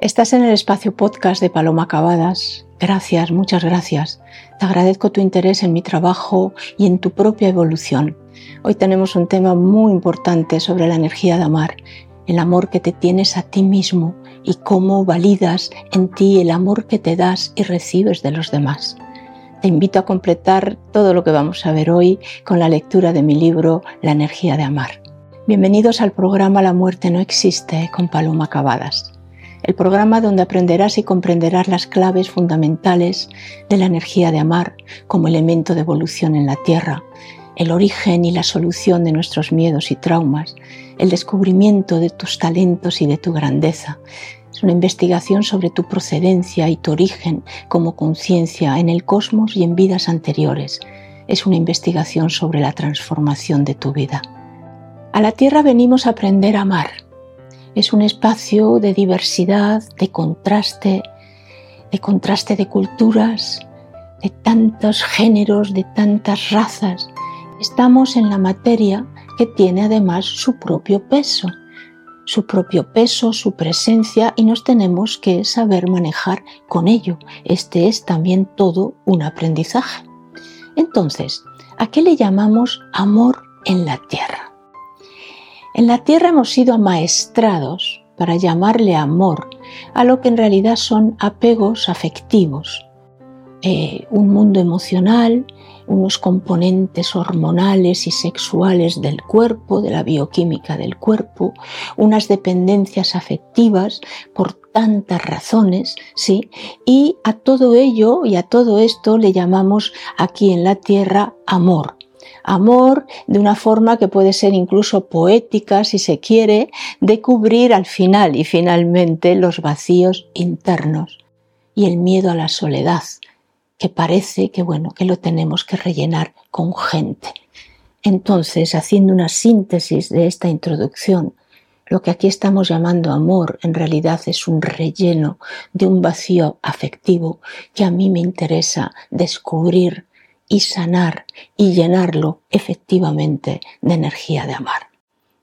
Estás en el espacio podcast de Paloma Acabadas. Gracias, muchas gracias. Te agradezco tu interés en mi trabajo y en tu propia evolución. Hoy tenemos un tema muy importante sobre la energía de amar, el amor que te tienes a ti mismo y cómo validas en ti el amor que te das y recibes de los demás. Te invito a completar todo lo que vamos a ver hoy con la lectura de mi libro La energía de amar. Bienvenidos al programa La muerte no existe con Paloma Acabadas el programa donde aprenderás y comprenderás las claves fundamentales de la energía de amar como elemento de evolución en la Tierra, el origen y la solución de nuestros miedos y traumas, el descubrimiento de tus talentos y de tu grandeza. Es una investigación sobre tu procedencia y tu origen como conciencia en el cosmos y en vidas anteriores. Es una investigación sobre la transformación de tu vida. A la Tierra venimos a aprender a amar es un espacio de diversidad, de contraste, de contraste de culturas, de tantos géneros, de tantas razas. Estamos en la materia que tiene además su propio peso, su propio peso, su presencia y nos tenemos que saber manejar con ello. Este es también todo un aprendizaje. Entonces, ¿a qué le llamamos amor en la tierra? En la tierra hemos sido amaestrados para llamarle amor a lo que en realidad son apegos afectivos, eh, un mundo emocional, unos componentes hormonales y sexuales del cuerpo, de la bioquímica del cuerpo, unas dependencias afectivas por tantas razones, ¿sí? Y a todo ello y a todo esto le llamamos aquí en la tierra amor amor de una forma que puede ser incluso poética, si se quiere, de cubrir al final y finalmente los vacíos internos y el miedo a la soledad, que parece que bueno, que lo tenemos que rellenar con gente. Entonces, haciendo una síntesis de esta introducción, lo que aquí estamos llamando amor en realidad es un relleno de un vacío afectivo que a mí me interesa descubrir y sanar y llenarlo efectivamente de energía de amar.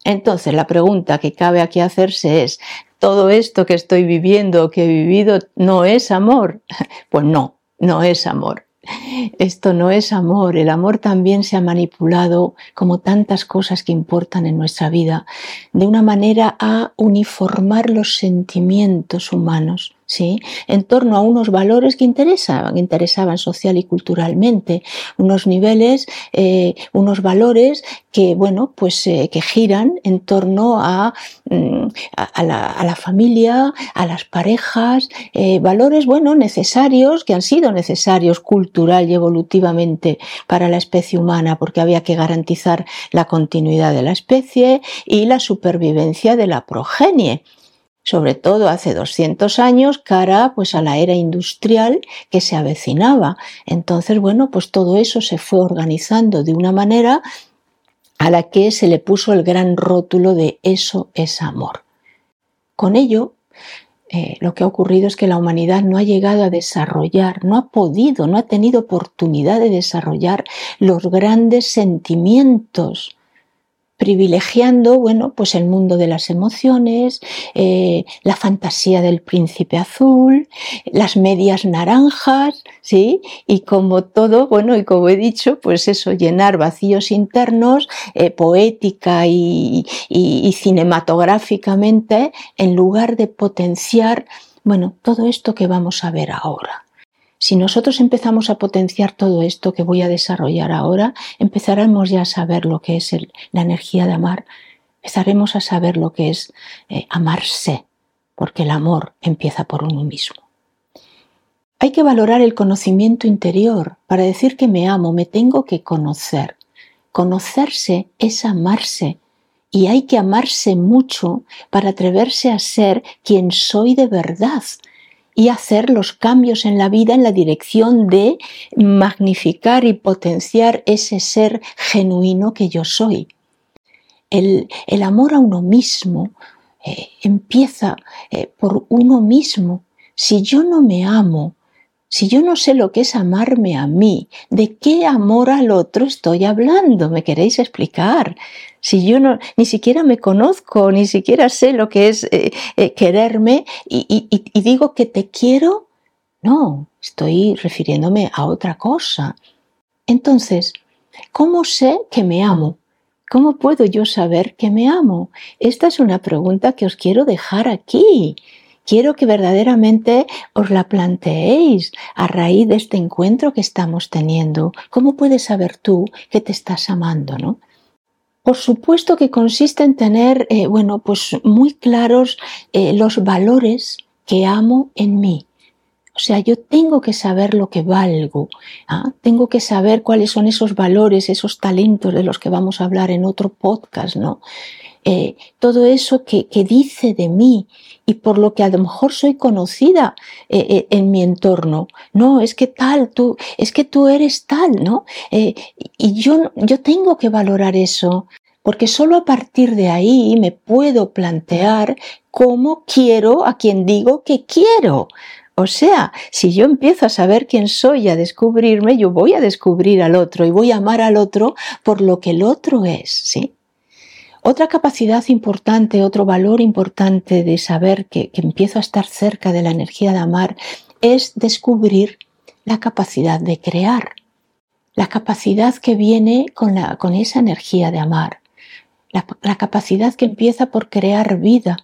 Entonces la pregunta que cabe aquí hacerse es, ¿todo esto que estoy viviendo, que he vivido, no es amor? Pues no, no es amor. Esto no es amor. El amor también se ha manipulado, como tantas cosas que importan en nuestra vida, de una manera a uniformar los sentimientos humanos ¿sí? en torno a unos valores que interesaban, interesaban social y culturalmente, unos niveles, eh, unos valores que, bueno, pues eh, que giran en torno a, mm, a, la, familia, a las parejas, eh, valores, bueno, necesarios, que han sido necesarios cultural y evolutivamente para la especie humana, porque había que garantizar la continuidad de la especie y la supervivencia de la progenie sobre todo hace 200 años, cara pues a la era industrial que se avecinaba. Entonces, bueno, pues todo eso se fue organizando de una manera a la que se le puso el gran rótulo de eso es amor. Con ello, eh, lo que ha ocurrido es que la humanidad no ha llegado a desarrollar, no ha podido, no ha tenido oportunidad de desarrollar los grandes sentimientos privilegiando, bueno, pues el mundo de las emociones, eh, la fantasía del príncipe azul, las medias naranjas, ¿sí? Y como todo, bueno, y como he dicho, pues eso, llenar vacíos internos, eh, poética y, y cinematográficamente, en lugar de potenciar, bueno, todo esto que vamos a ver ahora. Si nosotros empezamos a potenciar todo esto que voy a desarrollar ahora, empezaremos ya a saber lo que es la energía de amar, empezaremos a saber lo que es eh, amarse, porque el amor empieza por uno mismo. Hay que valorar el conocimiento interior. Para decir que me amo, me tengo que conocer. Conocerse es amarse. Y hay que amarse mucho para atreverse a ser quien soy de verdad, y hacer los cambios en la vida en la dirección de magnificar y potenciar ese ser genuino que yo soy. El, amor a uno mismo eh, empieza eh, por uno mismo. Si yo no me amo, Si yo no sé lo que es amarme a mí, ¿de qué amor al otro estoy hablando? ¿Me queréis explicar? Si yo no, ni siquiera me conozco, ni siquiera sé lo que es eh, eh, quererme y, digo que te quiero, no, estoy refiriéndome a otra cosa. Entonces, ¿cómo sé que me amo? ¿Cómo puedo yo saber que me amo? Esta es una pregunta que os quiero dejar aquí quiero que verdaderamente os la planteéis a raíz de este encuentro que estamos teniendo. ¿Cómo puedes saber tú que te estás amando, no? Por supuesto que consiste en tener, eh, bueno, pues muy claros eh, los valores que amo en mí. O sea, yo tengo que saber lo que valgo, ¿ah? tengo que saber cuáles son esos valores, esos talentos de los que vamos a hablar en otro podcast, ¿no? Eh, todo eso que, que, dice de mí y por lo que a lo mejor soy conocida eh, eh, en mi entorno. No, es que tal, tú, es que tú eres tal, ¿no? Eh, y yo, yo tengo que valorar eso, porque solo a partir de ahí me puedo plantear cómo quiero a quien digo que quiero. O sea, si yo empiezo a saber quién soy y a descubrirme, yo voy a descubrir al otro y voy a amar al otro por lo que el otro es, ¿sí? Otra capacidad importante, otro valor importante de saber que, empiezo a estar cerca de la energía de amar es descubrir la capacidad de crear, la capacidad que viene con, esa energía de amar la, capacidad que empieza por crear vida,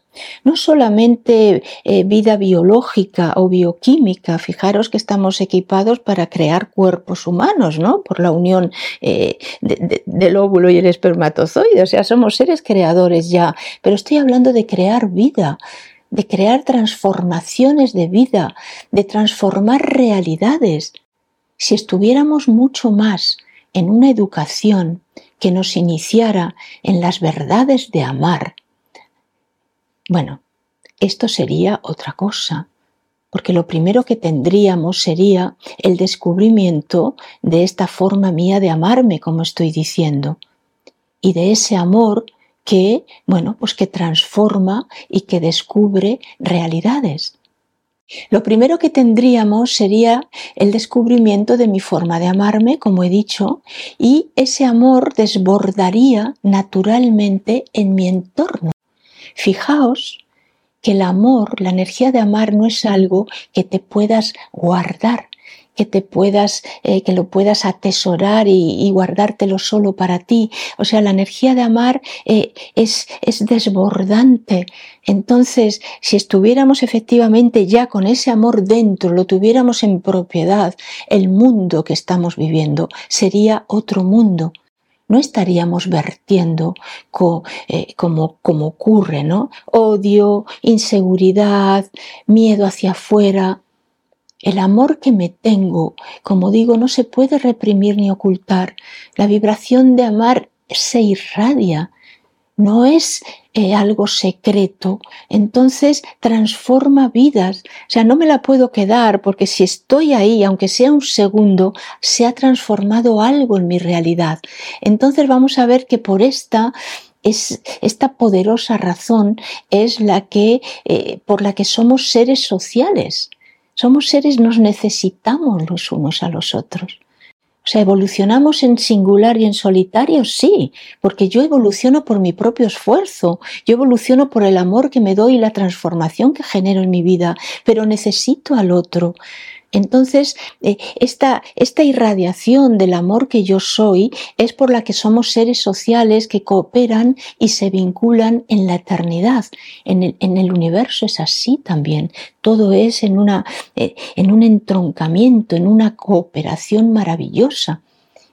no solamente eh, vida biológica o bioquímica, fijaros que estamos equipados para crear cuerpos humanos, ¿no? Por la unión eh, del óvulo y el espermatozoide, o sea, somos seres creadores ya, pero estoy hablando de crear vida, de crear transformaciones de vida, de transformar realidades. Si estuviéramos mucho más en una educación que nos iniciara en las verdades de amar, bueno, esto sería otra cosa, porque lo primero que tendríamos sería el descubrimiento de esta forma mía de amarme, como estoy diciendo, y de ese amor que, bueno, pues que transforma y que descubre realidades. Lo primero que tendríamos sería el descubrimiento de mi forma de amarme, como he dicho, y ese amor desbordaría naturalmente en mi entorno. Fijaos que el amor, la energía de amar no es algo que te puedas guardar, que te puedas, eh, que lo puedas atesorar y, guardártelo solo para ti. O sea, la energía de amar eh, es, es desbordante. Entonces, si estuviéramos efectivamente ya con ese amor dentro, lo tuviéramos en propiedad, el mundo que estamos viviendo sería otro mundo no estaríamos vertiendo eh, como, como ocurre, ¿no? Odio, inseguridad, miedo hacia afuera, el amor que me tengo, como digo, no se puede reprimir ni ocultar. La vibración de amar se irradia, no es eh, algo secreto, entonces transforma vidas. O sea, no me la puedo quedar porque si estoy ahí, aunque sea un segundo, se ha transformado algo en mi realidad. Entonces vamos a ver que por esta es, esta poderosa razón es la que, eh, por la que somos seres sociales. Somos seres, nos necesitamos los unos a los otros. O sea, ¿evolucionamos en singular y en solitario? Sí, porque yo evoluciono por mi propio esfuerzo, yo evoluciono por el amor que me doy y la transformación que genero en mi vida, pero necesito al otro. Entonces, eh, esta, esta irradiación del amor que yo soy es por la que somos seres sociales que cooperan y se vinculan en la eternidad. En el, universo es así también. Todo es en, una, eh, en un entroncamiento, en una cooperación maravillosa.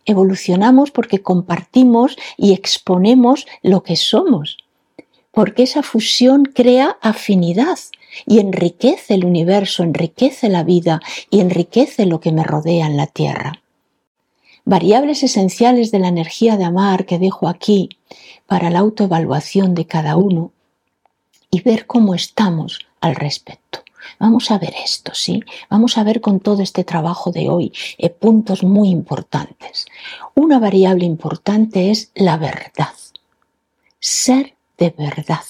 Evolucionamos porque compartimos y exponemos lo que somos porque esa fusión crea afinidad y enriquece el universo, enriquece la vida y enriquece lo que me rodea en la Tierra. Variables esenciales de la energía de amar que dejo aquí para la autoevaluación de cada uno y ver cómo estamos al respecto. Vamos a ver esto, ¿sí? Vamos a ver con todo este trabajo de hoy eh, puntos muy importantes. Una variable importante es la verdad. Ser de verdad.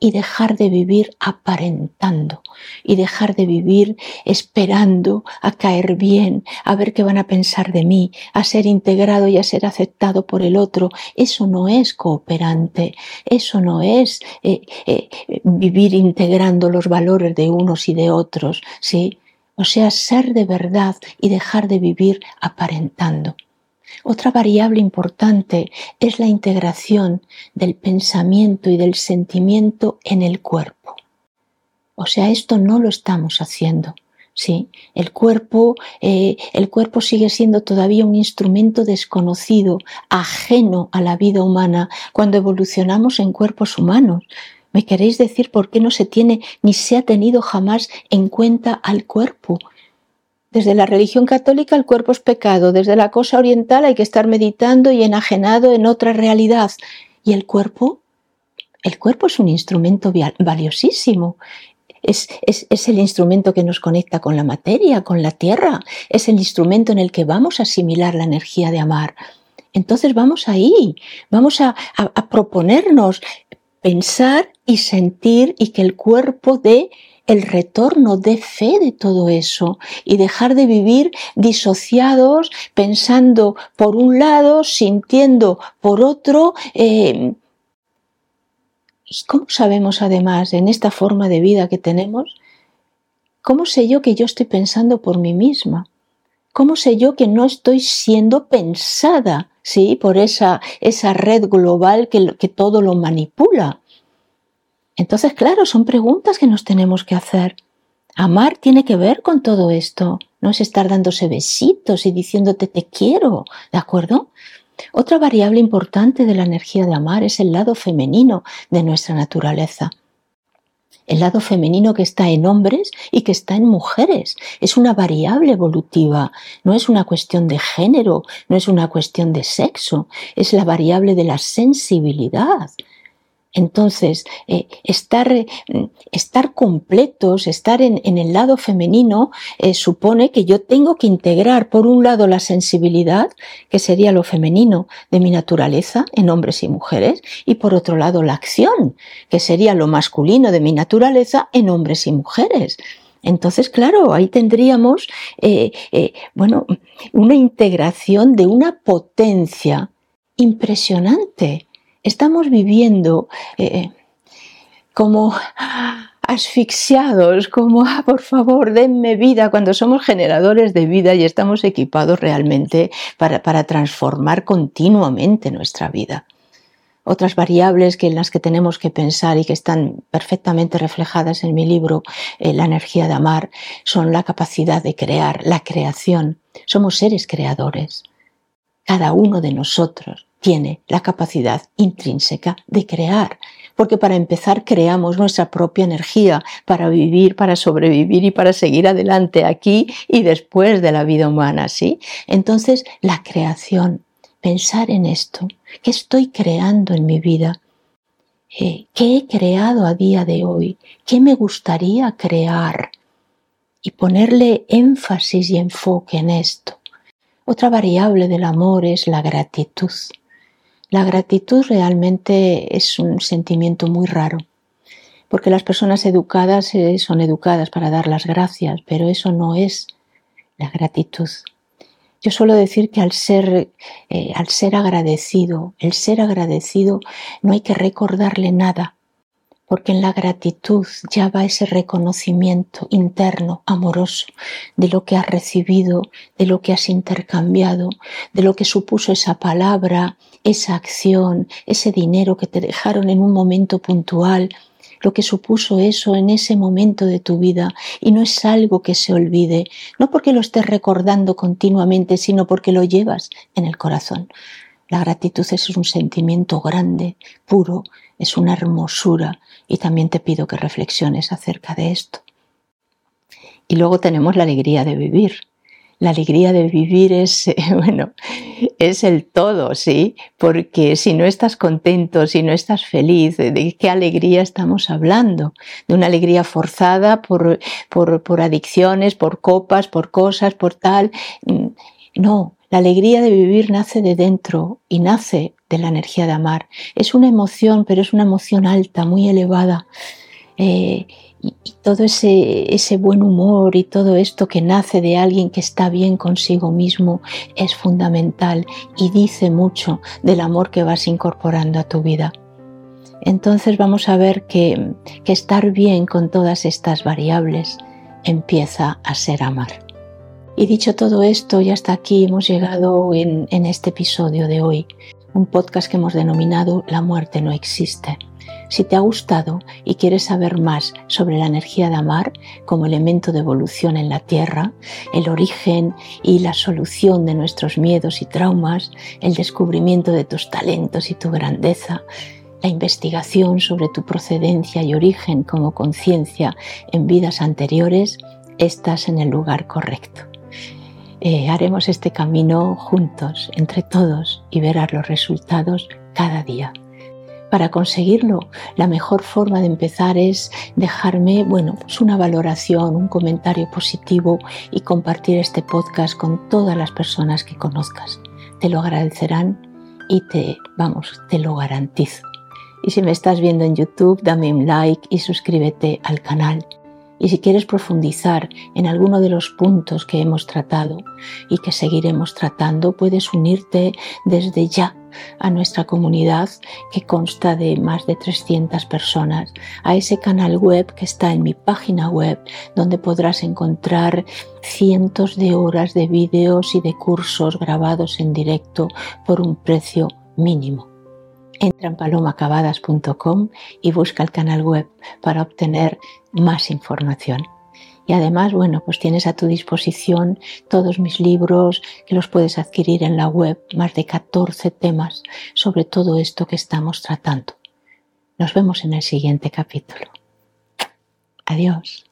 Y dejar de vivir aparentando y dejar de vivir esperando a caer bien, a ver qué van a pensar de mí, a ser integrado y a ser aceptado por el otro. Eso no es cooperante, eso no es eh, eh, vivir integrando los valores de unos y de otros, ¿sí? O sea, ser de verdad y dejar de vivir aparentando. Otra variable importante es la integración del pensamiento y del sentimiento en el cuerpo. O sea, esto no lo estamos haciendo. Sí, el cuerpo, eh, el cuerpo sigue siendo todavía un instrumento desconocido, ajeno a la vida humana, cuando evolucionamos en cuerpos humanos. ¿Me queréis decir por qué no se tiene ni se ha tenido jamás en cuenta al cuerpo? Desde la religión católica el cuerpo es pecado, desde la cosa oriental hay que estar meditando y enajenado en otra realidad. ¿Y el cuerpo? El cuerpo es un instrumento valiosísimo. Es, es, el instrumento que nos conecta con la materia, con la tierra. Es el instrumento en el que vamos a asimilar la energía de amar. Entonces vamos ahí, vamos a, a proponernos pensar y sentir y que el cuerpo dé el retorno de fe de todo eso y dejar de vivir disociados, pensando por un lado, sintiendo por otro. Eh, ¿Y cómo sabemos además en esta forma de vida que tenemos? ¿Cómo sé yo que yo estoy pensando por mí misma? ¿Cómo sé yo que no estoy siendo pensada ¿sí? por esa, esa red global que, que todo lo manipula? Entonces, claro, son preguntas que nos tenemos que hacer. Amar tiene que ver con todo esto. No es estar dándose besitos y diciéndote te quiero, ¿de acuerdo? Otra variable importante de la energía de amar es el lado femenino de nuestra naturaleza. El lado femenino que está en hombres y que está en mujeres. Es una variable evolutiva, no es una cuestión de género, no es una cuestión de sexo, es la variable de la sensibilidad, entonces, eh, estar, eh, estar, completos, estar en, el lado femenino, eh, supone que yo tengo que integrar, por un lado, la sensibilidad, que sería lo femenino de mi naturaleza en hombres y mujeres, y por otro lado, la acción, que sería lo masculino de mi naturaleza en hombres y mujeres. Entonces, claro, ahí tendríamos, bueno, una integración de una potencia impresionante estamos viviendo eh, como asfixiados, como, ah, por favor, denme vida, cuando somos generadores de vida y estamos equipados realmente para, transformar continuamente nuestra vida. Otras variables que en las que tenemos que pensar y que están perfectamente reflejadas en mi libro, eh, La energía de amar, son la capacidad de crear, la creación. Somos seres creadores. Cada uno de nosotros tiene la capacidad intrínseca de crear, porque para empezar creamos nuestra propia energía para vivir, para sobrevivir y para seguir adelante aquí y después de la vida humana, ¿sí? Entonces, la creación, pensar en esto, ¿qué estoy creando en mi vida? Eh, ¿Qué he creado a día de hoy? ¿Qué me gustaría crear? Y ponerle énfasis y enfoque en esto. Otra variable del amor es la gratitud. La gratitud realmente es un sentimiento muy raro, porque las personas educadas eh, son educadas para dar las gracias, pero eso no es la gratitud. Yo suelo decir que al ser, eh, al ser agradecido, el ser agradecido no hay que recordarle nada, porque en la gratitud ya va ese reconocimiento interno, amoroso, de lo que has recibido, de lo que has intercambiado, de lo que supuso esa palabra, esa acción, ese dinero que te dejaron en un momento puntual, lo que supuso eso en ese momento de tu vida y no es algo que se olvide, no porque lo estés recordando continuamente, sino porque lo llevas en el corazón. La gratitud es un sentimiento grande, puro, es una hermosura y también te pido que reflexiones acerca de esto. Y luego tenemos la alegría de vivir. La alegría de vivir es, bueno, es el todo, ¿sí? Porque si no estás contento, si no estás feliz, ¿de qué alegría estamos hablando? De una alegría forzada por, por, por adicciones, por copas, por cosas, por tal. No, la alegría de vivir nace de dentro y nace de la energía de amar. Es una emoción, pero es una emoción alta, muy elevada. Eh, y, todo ese, buen humor y todo esto que nace de alguien que está bien consigo mismo es fundamental y dice mucho del amor que vas incorporando a tu vida. Entonces vamos a ver que estar bien con todas estas variables empieza a ser amar. Y dicho todo esto, ya hasta aquí hemos llegado en, en este episodio de hoy, un podcast que hemos denominado La muerte no existe. Si te ha gustado y quieres saber más sobre la energía de amar como elemento de evolución en la Tierra, el origen y la solución de nuestros miedos y traumas, el descubrimiento de tus talentos y tu grandeza, la investigación sobre tu procedencia y origen como conciencia en vidas anteriores, estás en el lugar correcto. Eh, haremos este camino juntos, entre todos, y verás los resultados cada día. Para conseguirlo, la mejor forma de empezar es dejarme, bueno, pues una valoración, un comentario positivo y compartir este podcast con todas las personas que conozcas. Te lo agradecerán y te, vamos, te lo garantizo. Y si me estás viendo en YouTube, dame un like y suscríbete al canal. Y si quieres profundizar en alguno de los puntos que hemos tratado y que seguiremos tratando, puedes unirte desde ya a nuestra comunidad que consta de más de 300 personas, a ese canal web que está en mi página web, donde podrás encontrar cientos de horas de vídeos y de cursos grabados en directo por un precio mínimo. Entra en palomacabadas.com y busca el canal web para obtener más información. Y además, bueno, pues tienes a tu disposición todos mis libros que los puedes adquirir en la web, más de 14 temas sobre todo esto que estamos tratando. Nos vemos en el siguiente capítulo. Adiós.